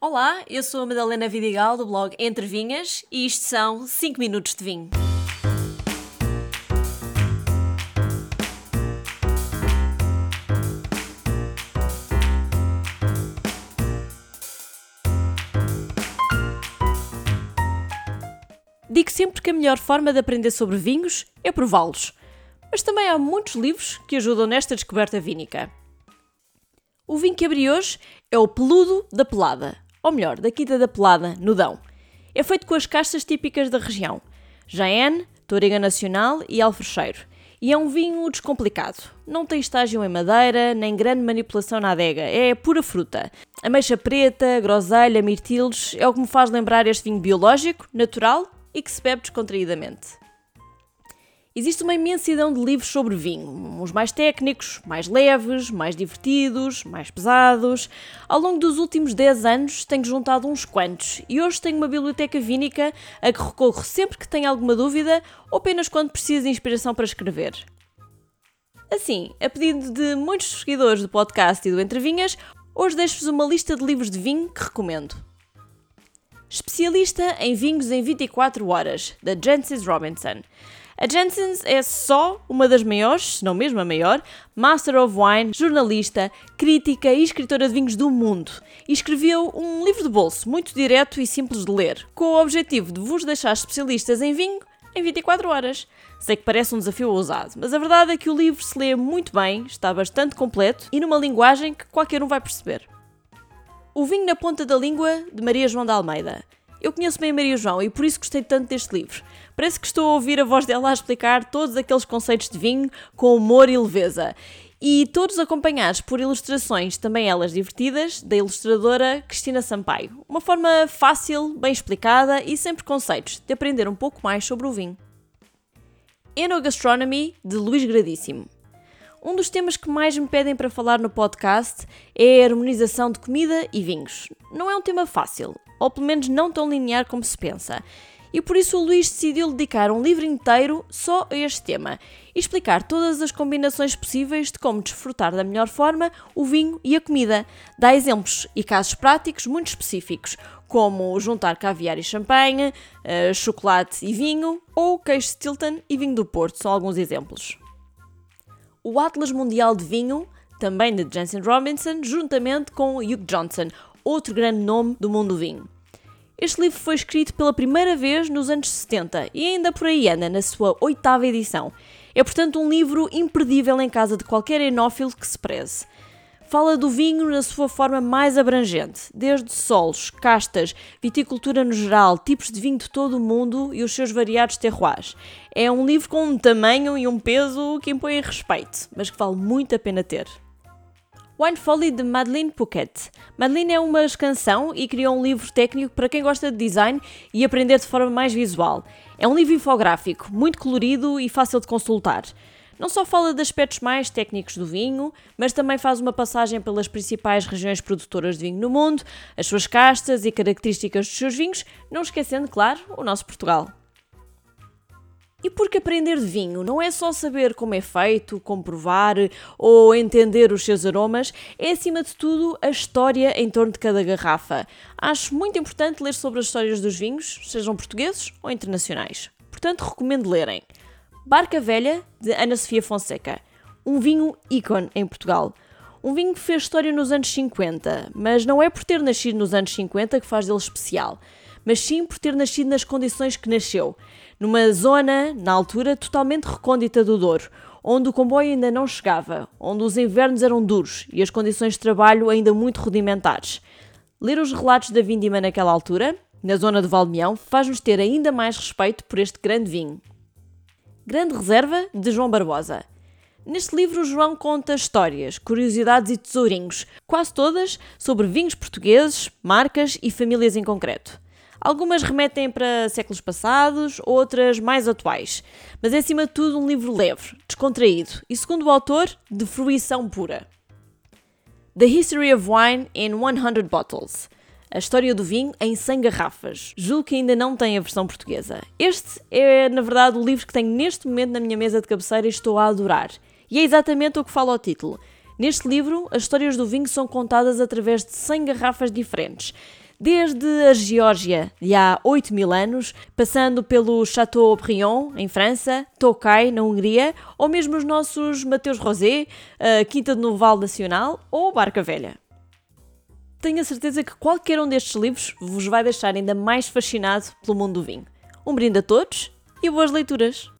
Olá, eu sou a Madalena Vidigal do blog Entre Vinhas e isto são 5 minutos de vinho. Digo sempre que a melhor forma de aprender sobre vinhos é prová-los, mas também há muitos livros que ajudam nesta descoberta vínica. O vinho que abri hoje é o Peludo da Pelada, ou melhor, da Quinta da Pelada, no Dão. É feito com as castas típicas da região, Jaén, Toriga Nacional e Alfrecheiro. E é um vinho descomplicado. Não tem estágio em madeira, nem grande manipulação na adega. É pura fruta. Ameixa preta, groselha, mirtilos é o que me faz lembrar este vinho biológico, natural e que se bebe descontraídamente. Existe uma imensidão de livros sobre vinho, uns mais técnicos, mais leves, mais divertidos, mais pesados. Ao longo dos últimos 10 anos tenho juntado uns quantos e hoje tenho uma biblioteca vínica a que recorro sempre que tenho alguma dúvida ou apenas quando preciso de inspiração para escrever. Assim, a pedido de muitos seguidores do podcast e do Entre Vinhas, hoje deixo-vos uma lista de livros de vinho que recomendo. Especialista em vinhos em 24 horas, da Jancis Robinson. A Janssens é só uma das maiores, se não mesmo a maior, Master of Wine, jornalista, crítica e escritora de vinhos do mundo. E escreveu um livro de bolso muito direto e simples de ler, com o objetivo de vos deixar especialistas em vinho em 24 horas. Sei que parece um desafio ousado, mas a verdade é que o livro se lê muito bem, está bastante completo e numa linguagem que qualquer um vai perceber. O Vinho na Ponta da Língua, de Maria João da Almeida. Eu conheço bem a Maria João e por isso gostei tanto deste livro. Parece que estou a ouvir a voz dela a explicar todos aqueles conceitos de vinho com humor e leveza. E todos acompanhados por ilustrações, também elas divertidas, da ilustradora Cristina Sampaio. Uma forma fácil, bem explicada e sem preconceitos de aprender um pouco mais sobre o vinho. Enogastronomy, de Luís Gradíssimo. Um dos temas que mais me pedem para falar no podcast é a harmonização de comida e vinhos. Não é um tema fácil, ou pelo menos não tão linear como se pensa. E por isso o Luís decidiu dedicar um livro inteiro só a este tema e explicar todas as combinações possíveis de como desfrutar da melhor forma o vinho e a comida. Dá exemplos e casos práticos muito específicos, como juntar caviar e champanhe, uh, chocolate e vinho, ou queijo Stilton e vinho do Porto, são alguns exemplos. O Atlas Mundial de Vinho, também de Jansen Robinson, juntamente com Hugh Johnson, outro grande nome do mundo do vinho. Este livro foi escrito pela primeira vez nos anos 70 e ainda por aí anda na sua oitava edição. É, portanto, um livro imperdível em casa de qualquer enófilo que se preze. Fala do vinho na sua forma mais abrangente, desde solos, castas, viticultura no geral, tipos de vinho de todo o mundo e os seus variados terroirs. É um livro com um tamanho e um peso que impõem respeito, mas que vale muito a pena ter. Wine Folly de Madeleine Pouquet. Madeleine é uma canção e criou um livro técnico para quem gosta de design e aprender de forma mais visual. É um livro infográfico, muito colorido e fácil de consultar. Não só fala de aspectos mais técnicos do vinho, mas também faz uma passagem pelas principais regiões produtoras de vinho no mundo, as suas castas e características dos seus vinhos, não esquecendo, claro, o nosso Portugal. E porque aprender de vinho não é só saber como é feito, como provar ou entender os seus aromas, é acima de tudo a história em torno de cada garrafa. Acho muito importante ler sobre as histórias dos vinhos, sejam portugueses ou internacionais. Portanto, recomendo lerem. Barca Velha, de Ana Sofia Fonseca. Um vinho ícone em Portugal. Um vinho que fez história nos anos 50, mas não é por ter nascido nos anos 50 que faz dele especial, mas sim por ter nascido nas condições que nasceu numa zona, na altura, totalmente recôndita do Douro, onde o comboio ainda não chegava, onde os invernos eram duros e as condições de trabalho ainda muito rudimentares. Ler os relatos da vindima naquela altura, na zona de Valmeão, faz-nos ter ainda mais respeito por este grande vinho. Grande Reserva, de João Barbosa. Neste livro, João conta histórias, curiosidades e tesourinhos, quase todas sobre vinhos portugueses, marcas e famílias em concreto. Algumas remetem para séculos passados, outras mais atuais. Mas é acima de tudo um livro leve, descontraído e, segundo o autor, de fruição pura. The History of Wine in 100 Bottles. A história do vinho em 100 garrafas. Julgo que ainda não tem a versão portuguesa. Este é, na verdade, o livro que tenho neste momento na minha mesa de cabeceira e estou a adorar. E é exatamente o que fala o título. Neste livro, as histórias do vinho são contadas através de 100 garrafas diferentes Desde a Geórgia, de há 8 mil anos, passando pelo Château Brion, em França, Tokay, na Hungria, ou mesmo os nossos Mateus Rosé, a Quinta de Noval Nacional ou Barca Velha. Tenho a certeza que qualquer um destes livros vos vai deixar ainda mais fascinado pelo mundo do vinho. Um brinde a todos e boas leituras!